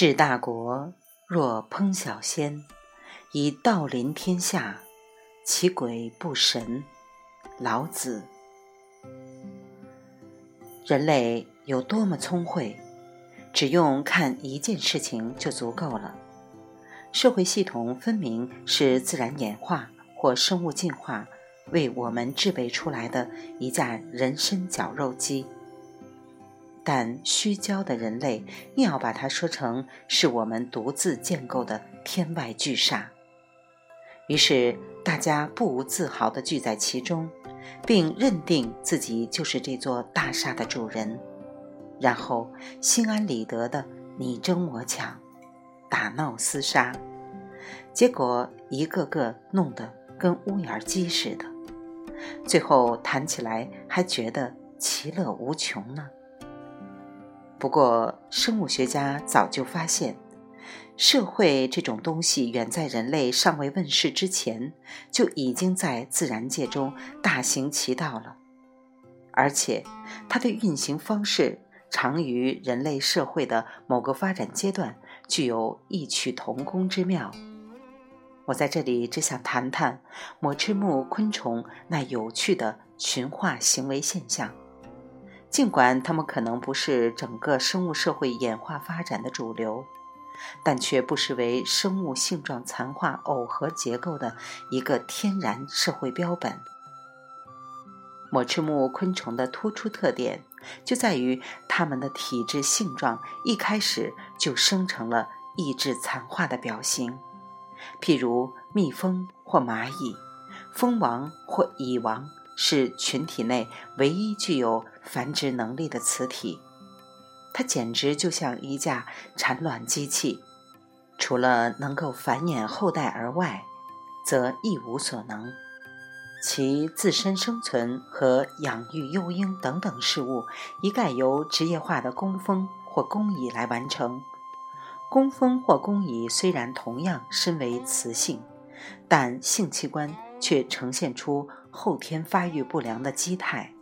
治大国若烹小鲜，以道临天下，其鬼不神。老子。人类有多么聪慧，只用看一件事情就足够了。社会系统分明是自然演化或生物进化为我们制备出来的一架人身绞肉机。但虚焦的人类硬要把它说成是我们独自建构的天外巨厦，于是大家不无自豪地聚在其中，并认定自己就是这座大厦的主人，然后心安理得地你争我抢，打闹厮杀，结果一个个弄得跟乌眼鸡似的，最后谈起来还觉得其乐无穷呢。不过，生物学家早就发现，社会这种东西远在人类尚未问世之前，就已经在自然界中大行其道了，而且它的运行方式常与人类社会的某个发展阶段具有异曲同工之妙。我在这里只想谈谈抹翅目昆虫那有趣的群化行为现象。尽管它们可能不是整个生物社会演化发展的主流，但却不失为生物性状残化耦合结构的一个天然社会标本。抹翅目昆虫的突出特点就在于它们的体质性状一开始就生成了抑制残化的表型，譬如蜜蜂或蚂蚁，蜂王或蚁王。是群体内唯一具有繁殖能力的雌体，它简直就像一架产卵机器，除了能够繁衍后代而外，则一无所能。其自身生存和养育幼婴等等事务，一概由职业化的工蜂或工蚁来完成。工蜂或工蚁虽然同样身为雌性，但性器官却呈现出。后天发育不良的基态，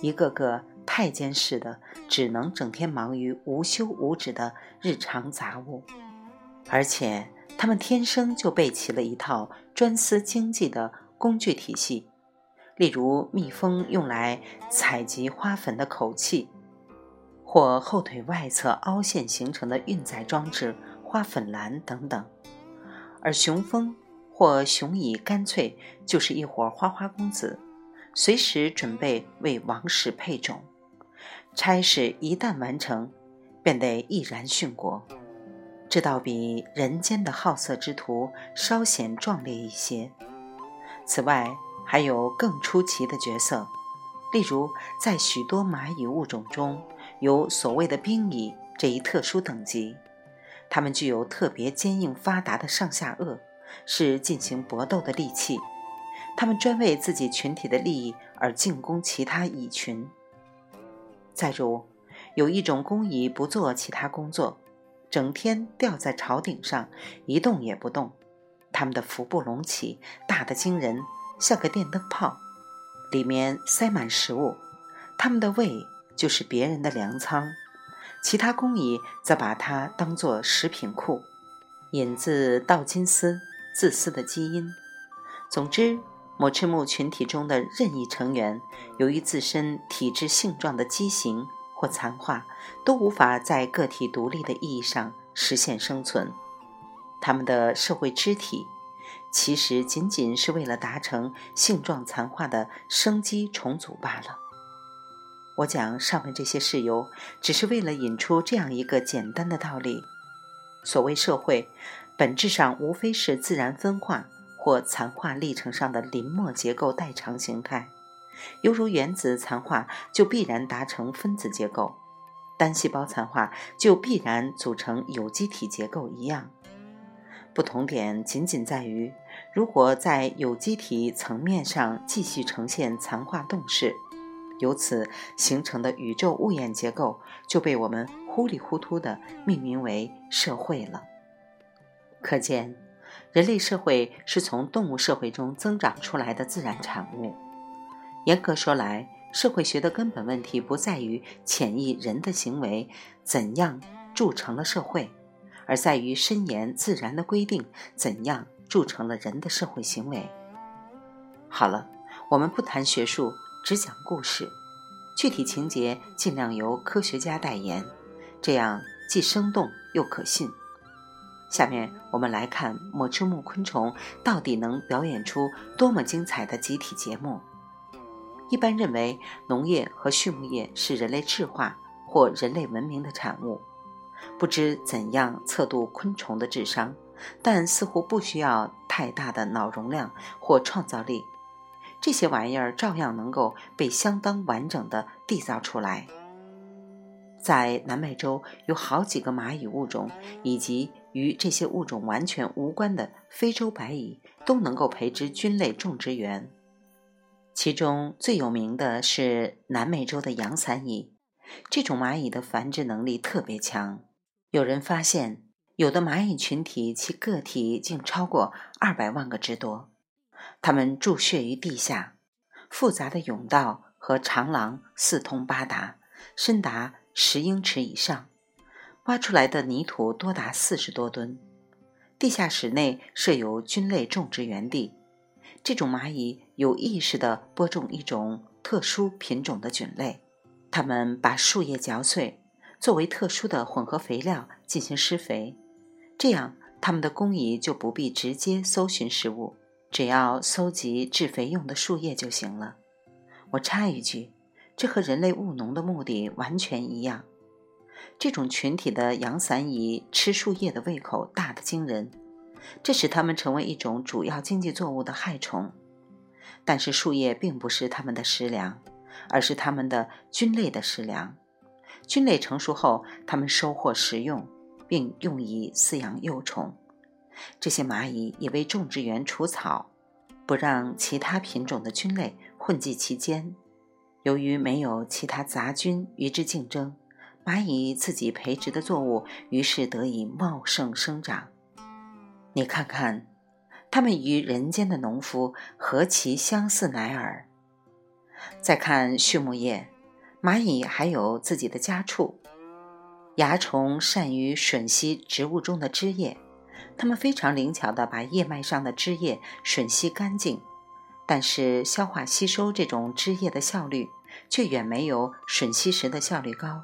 一个个太监似的，只能整天忙于无休无止的日常杂物，而且他们天生就备齐了一套专司经济的工具体系，例如蜜蜂用来采集花粉的口器，或后腿外侧凹陷形成的运载装置花粉篮等等，而雄蜂。或雄蚁干脆就是一伙花花公子，随时准备为王室配种。差事一旦完成，便得毅然殉国。这倒比人间的好色之徒稍显壮烈一些。此外，还有更出奇的角色，例如在许多蚂蚁物种中有所谓的兵蚁这一特殊等级，它们具有特别坚硬发达的上下颚。是进行搏斗的利器，他们专为自己群体的利益而进攻其他蚁群。再如，有一种工蚁不做其他工作，整天吊在巢顶上一动也不动。它们的腹部隆起，大得惊人，像个电灯泡，里面塞满食物。它们的胃就是别人的粮仓，其他工蚁则把它当作食品库。引自道金斯。自私的基因。总之，抹翅目群体中的任意成员，由于自身体质性状的畸形或残化，都无法在个体独立的意义上实现生存。他们的社会肢体，其实仅仅是为了达成性状残化的生机重组罢了。我讲上面这些事由，只是为了引出这样一个简单的道理：所谓社会。本质上无非是自然分化或残化历程上的临摹结构代偿形态，犹如原子残化就必然达成分子结构，单细胞残化就必然组成有机体结构一样。不同点仅仅在于，如果在有机体层面上继续呈现残化动势，由此形成的宇宙物演结构就被我们糊里糊涂地命名为社会了。可见，人类社会是从动物社会中增长出来的自然产物。严格说来，社会学的根本问题不在于潜意人的行为怎样铸成了社会，而在于深研自然的规定怎样铸成了人的社会行为。好了，我们不谈学术，只讲故事，具体情节尽量由科学家代言，这样既生动又可信。下面我们来看抹翅目昆虫到底能表演出多么精彩的集体节目。一般认为，农业和畜牧业是人类智化或人类文明的产物。不知怎样测度昆虫的智商，但似乎不需要太大的脑容量或创造力，这些玩意儿照样能够被相当完整的缔造出来。在南美洲有好几个蚂蚁物种，以及与这些物种完全无关的非洲白蚁，都能够培植菌类种植园。其中最有名的是南美洲的洋伞蚁，这种蚂蚁的繁殖能力特别强。有人发现，有的蚂蚁群体其个体竟超过二百万个之多。它们筑穴于地下，复杂的甬道和长廊四通八达，深达十英尺以上，挖出来的泥土多达四十多吨。地下室内设有菌类种植园地。这种蚂蚁有意识地播种一种特殊品种的菌类，它们把树叶嚼碎，作为特殊的混合肥料进行施肥，这样它们的工蚁就不必直接搜寻食物，只要搜集制肥用的树叶就行了。我插一句，这和人类务农的目的完全一样。这种群体的阳伞蚁吃树叶的胃口大得惊人。这使它们成为一种主要经济作物的害虫，但是树叶并不是它们的食粮，而是它们的菌类的食粮。菌类成熟后，它们收获食用，并用以饲养幼虫。这些蚂蚁也为种植园除草，不让其他品种的菌类混迹其间。由于没有其他杂菌与之竞争，蚂蚁自己培植的作物于是得以茂盛生长。你看看，它们与人间的农夫何其相似乃尔！再看畜牧业，蚂蚁还有自己的家畜。蚜虫善于吮吸植物中的汁液，它们非常灵巧地把叶脉上的汁液吮吸干净，但是消化吸收这种汁液的效率却远没有吮吸时的效率高，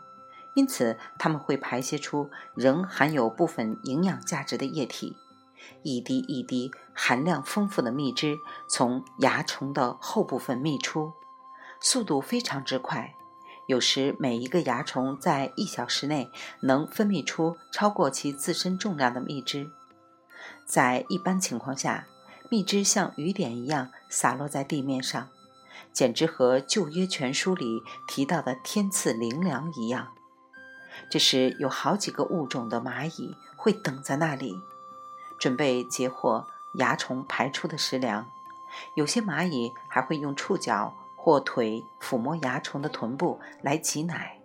因此它们会排泄出仍含有部分营养价值的液体。一滴一滴含量丰富的蜜汁从蚜虫的后部分泌出，速度非常之快。有时每一个蚜虫在一小时内能分泌出超过其自身重量的蜜汁。在一般情况下，蜜汁像雨点一样洒落在地面上，简直和《旧约全书》里提到的天赐灵粮一样。这时有好几个物种的蚂蚁会等在那里。准备截获蚜虫排出的食粮，有些蚂蚁还会用触角或腿抚摸蚜虫的臀部来挤奶。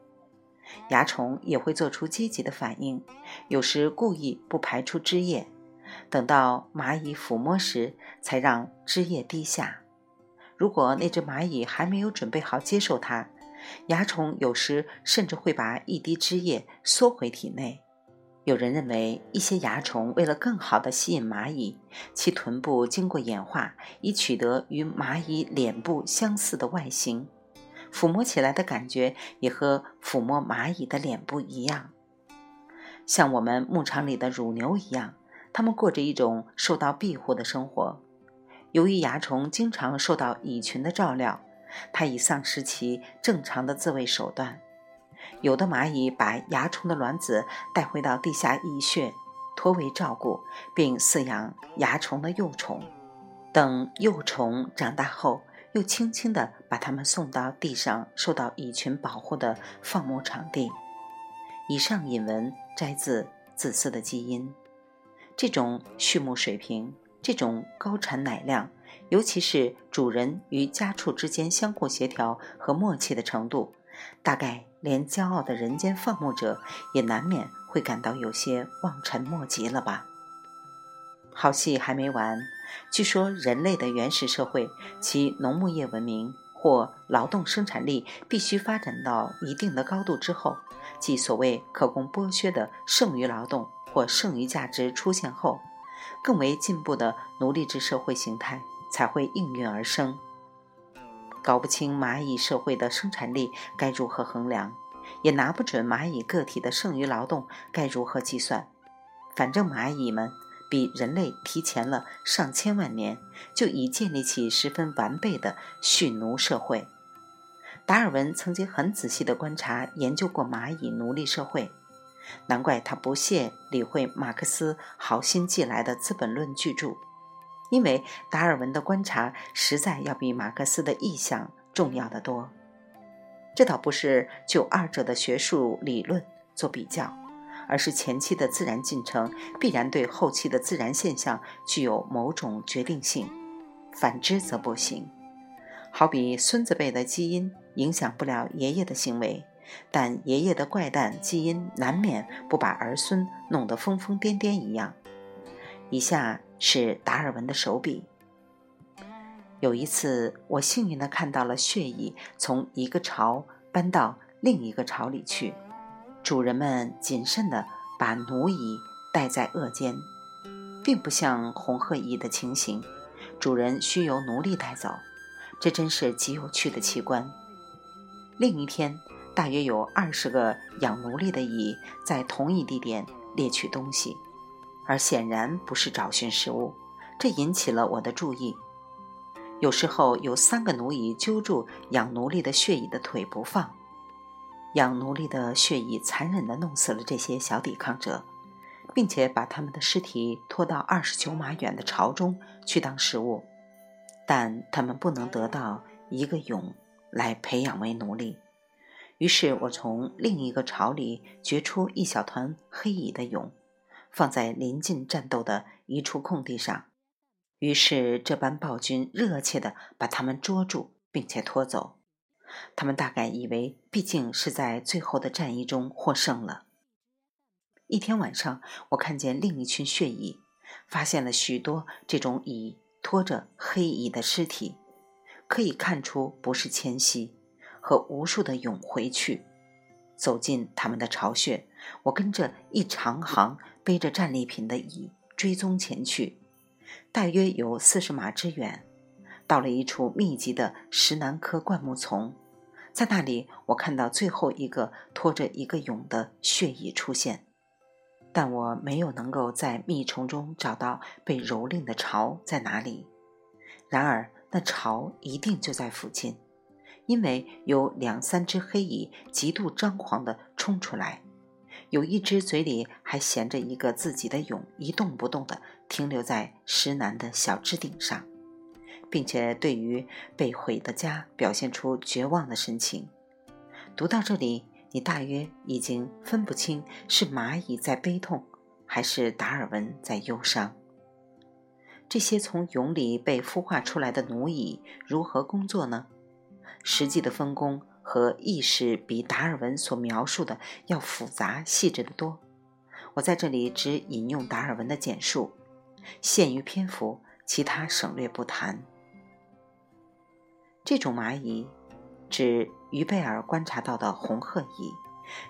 蚜虫也会做出积极的反应，有时故意不排出汁液，等到蚂蚁抚摸时才让汁液滴下。如果那只蚂蚁还没有准备好接受它，蚜虫有时甚至会把一滴汁液缩回体内。有人认为，一些蚜虫为了更好地吸引蚂蚁，其臀部经过演化，以取得与蚂蚁脸部相似的外形，抚摸起来的感觉也和抚摸蚂蚁的脸部一样，像我们牧场里的乳牛一样。它们过着一种受到庇护的生活。由于蚜虫经常受到蚁群的照料，它已丧失其正常的自卫手段。有的蚂蚁把蚜虫的卵子带回到地下蚁穴，托为照顾，并饲养蚜虫的幼虫。等幼虫长大后，又轻轻地把它们送到地上受到蚁群保护的放牧场地。以上引文摘自《自私的基因》。这种畜牧水平，这种高产奶量，尤其是主人与家畜之间相互协调和默契的程度。大概连骄傲的人间放牧者也难免会感到有些望尘莫及了吧？好戏还没完，据说人类的原始社会，其农牧业文明或劳动生产力必须发展到一定的高度之后，即所谓可供剥削的剩余劳动或剩余价值出现后，更为进步的奴隶制社会形态才会应运而生。搞不清蚂蚁社会的生产力该如何衡量，也拿不准蚂蚁个体的剩余劳动该如何计算。反正蚂蚁们比人类提前了上千万年，就已建立起十分完备的蓄奴社会。达尔文曾经很仔细地观察研究过蚂蚁奴隶社会，难怪他不屑理会马克思好心寄来的《资本论》巨著。因为达尔文的观察实在要比马克思的意象重要的多，这倒不是就二者的学术理论做比较，而是前期的自然进程必然对后期的自然现象具有某种决定性，反之则不行。好比孙子辈的基因影响不了爷爷的行为，但爷爷的怪诞基因难免不把儿孙弄得疯疯癫癫一样。以下。是达尔文的手笔。有一次，我幸运地看到了血蚁从一个巢搬到另一个巢里去，主人们谨慎地把奴蚁带在颚间，并不像红褐蚁的情形，主人需由奴隶带走。这真是极有趣的奇观。另一天，大约有二十个养奴隶的蚁在同一地点猎取东西。而显然不是找寻食物，这引起了我的注意。有时候有三个奴役揪住养奴隶的血蚁的腿不放，养奴隶的血蚁残忍地弄死了这些小抵抗者，并且把他们的尸体拖到二十九码远的巢中去当食物，但他们不能得到一个蛹来培养为奴隶。于是我从另一个巢里掘出一小团黑蚁的蛹。放在临近战斗的一处空地上，于是这班暴君热切地把他们捉住，并且拖走。他们大概以为，毕竟是在最后的战役中获胜了。一天晚上，我看见另一群血蚁，发现了许多这种蚁拖着黑蚁的尸体，可以看出不是迁徙，和无数的蛹回去。走进他们的巢穴，我跟着一长行。背着战利品的蚁追踪前去，大约有四十码之远，到了一处密集的石楠科灌木丛，在那里，我看到最后一个拖着一个蛹的血蚁出现，但我没有能够在密丛中找到被蹂躏的巢在哪里。然而，那巢一定就在附近，因为有两三只黑蚁极度张狂地冲出来。有一只嘴里还衔着一个自己的蛹，一动不动地停留在石楠的小枝顶上，并且对于被毁的家表现出绝望的神情。读到这里，你大约已经分不清是蚂蚁在悲痛，还是达尔文在忧伤。这些从蛹里被孵化出来的奴蚁如何工作呢？实际的分工。和意识比达尔文所描述的要复杂细致得多。我在这里只引用达尔文的简述，限于篇幅，其他省略不谈。这种蚂蚁，指于贝尔观察到的红褐蚁，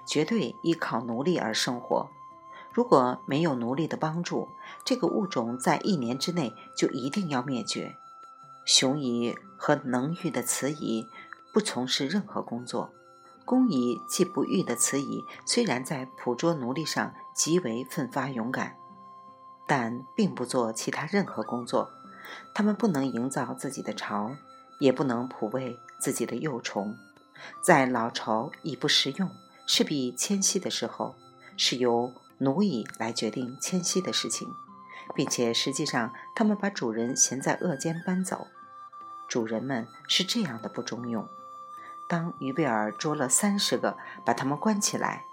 绝对依靠奴隶而生活。如果没有奴隶的帮助，这个物种在一年之内就一定要灭绝。雄蚁和能育的雌蚁。不从事任何工作，工蚁既不育的雌蚁，虽然在捕捉奴隶上极为奋发勇敢，但并不做其他任何工作。它们不能营造自己的巢，也不能哺喂自己的幼虫。在老巢已不实用，势必迁徙的时候，是由奴蚁来决定迁徙的事情，并且实际上，他们把主人衔在轭间搬走。主人们是这样的不中用。当于贝尔捉了三十个，把他们关起来，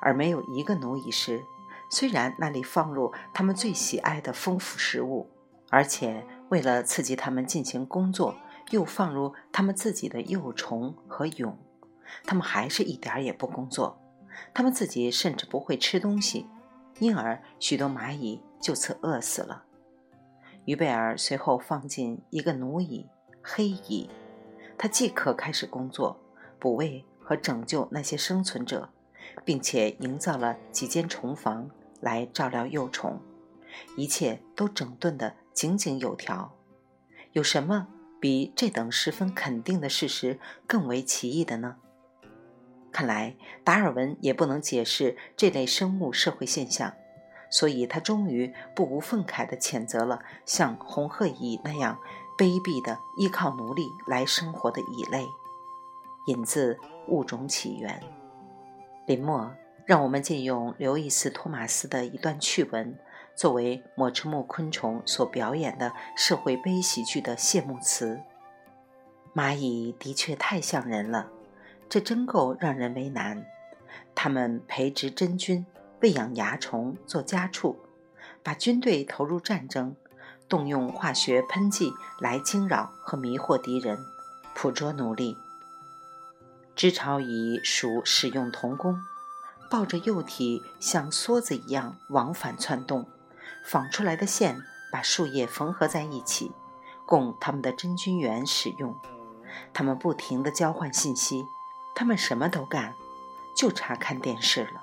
而没有一个奴役时，虽然那里放入他们最喜爱的丰富食物，而且为了刺激他们进行工作，又放入他们自己的幼虫和蛹，他们还是一点也不工作。他们自己甚至不会吃东西，因而许多蚂蚁就此饿死了。于贝尔随后放进一个奴蚁黑蚁，他即刻开始工作。抚慰和拯救那些生存者，并且营造了几间虫房来照料幼虫，一切都整顿得井井有条。有什么比这等十分肯定的事实更为奇异的呢？看来达尔文也不能解释这类生物社会现象，所以他终于不无愤慨地谴责了像红鹤蚁那样卑鄙的依靠奴隶来生活的蚁类。引自《物种起源》。林默让我们借用刘易斯·托马斯的一段趣闻，作为抹翅目昆虫所表演的社会悲喜剧的谢幕词。蚂蚁的确太像人了。这真够让人为难。他们培植真菌，喂养蚜虫，做家畜，把军队投入战争，动用化学喷剂来惊扰和迷惑敌人，捕捉奴隶。织巢蚁属使用童工，抱着幼体像梭子一样往返窜动，纺出来的线把树叶缝合在一起，供他们的真菌源使用。他们不停地交换信息。他们什么都干，就差看电视了。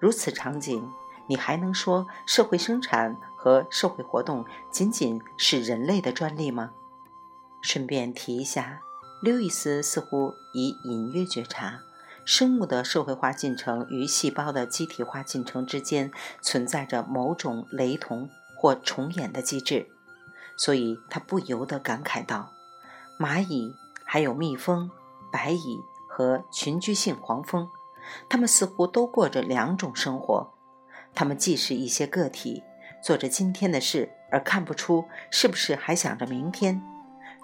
如此场景，你还能说社会生产和社会活动仅仅是人类的专利吗？顺便提一下，刘易斯似乎已隐约觉察，生物的社会化进程与细胞的机体化进程之间存在着某种雷同或重演的机制，所以他不由得感慨道：“蚂蚁，还有蜜蜂，白蚁。”和群居性黄蜂，它们似乎都过着两种生活。它们既是一些个体，做着今天的事，而看不出是不是还想着明天；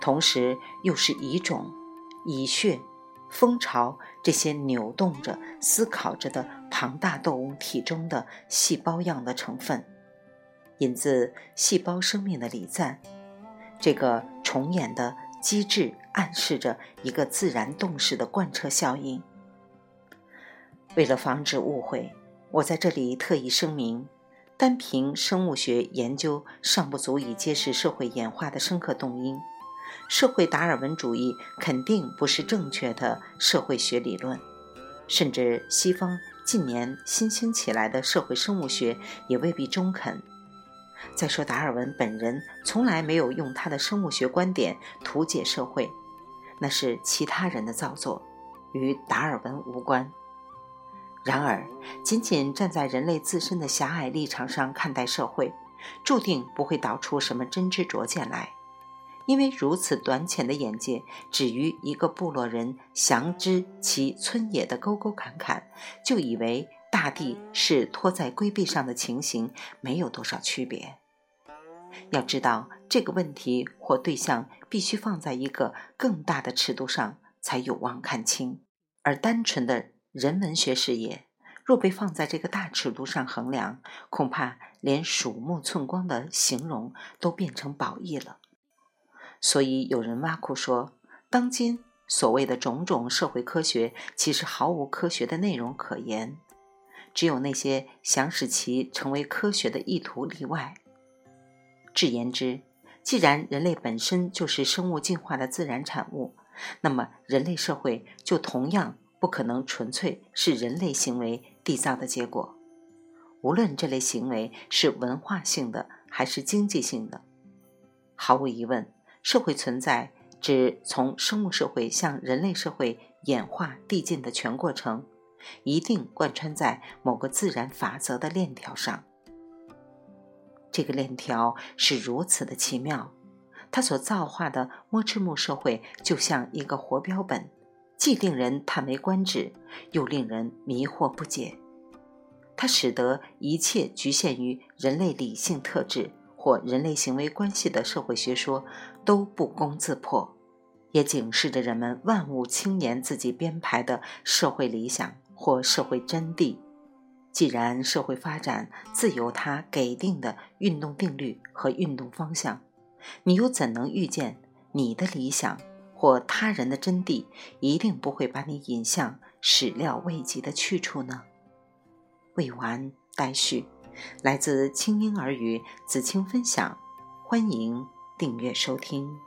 同时又是蚁种、蚁穴、蜂巢这些扭动着、思考着的庞大动物体中的细胞样的成分。引自《细胞生命的礼赞》，这个重演的。机制暗示着一个自然动势的贯彻效应。为了防止误会，我在这里特意声明：单凭生物学研究尚不足以揭示社会演化的深刻动因。社会达尔文主义肯定不是正确的社会学理论，甚至西方近年新兴起来的社会生物学也未必中肯。再说，达尔文本人从来没有用他的生物学观点图解社会，那是其他人的造作，与达尔文无关。然而，仅仅站在人类自身的狭隘立场上看待社会，注定不会导出什么真知灼见来，因为如此短浅的眼界，止于一个部落人详知其村野的沟沟坎坎，就以为。大地是拖在龟背上的情形没有多少区别。要知道这个问题或对象必须放在一个更大的尺度上才有望看清，而单纯的人文学视野若被放在这个大尺度上衡量，恐怕连鼠目寸光的形容都变成褒义了。所以有人挖苦说，当今所谓的种种社会科学，其实毫无科学的内容可言。只有那些想使其成为科学的意图例外。至言之，既然人类本身就是生物进化的自然产物，那么人类社会就同样不可能纯粹是人类行为缔造的结果。无论这类行为是文化性的还是经济性的，毫无疑问，社会存在指从生物社会向人类社会演化递进的全过程。一定贯穿在某个自然法则的链条上。这个链条是如此的奇妙，它所造化的摸翅目社会就像一个活标本，既令人叹为观止，又令人迷惑不解。它使得一切局限于人类理性特质或人类行为关系的社会学说都不攻自破，也警示着人们万物青年自己编排的社会理想。或社会真谛，既然社会发展自有它给定的运动定律和运动方向，你又怎能预见你的理想或他人的真谛一定不会把你引向始料未及的去处呢？未完待续，来自清音儿语子清分享，欢迎订阅收听。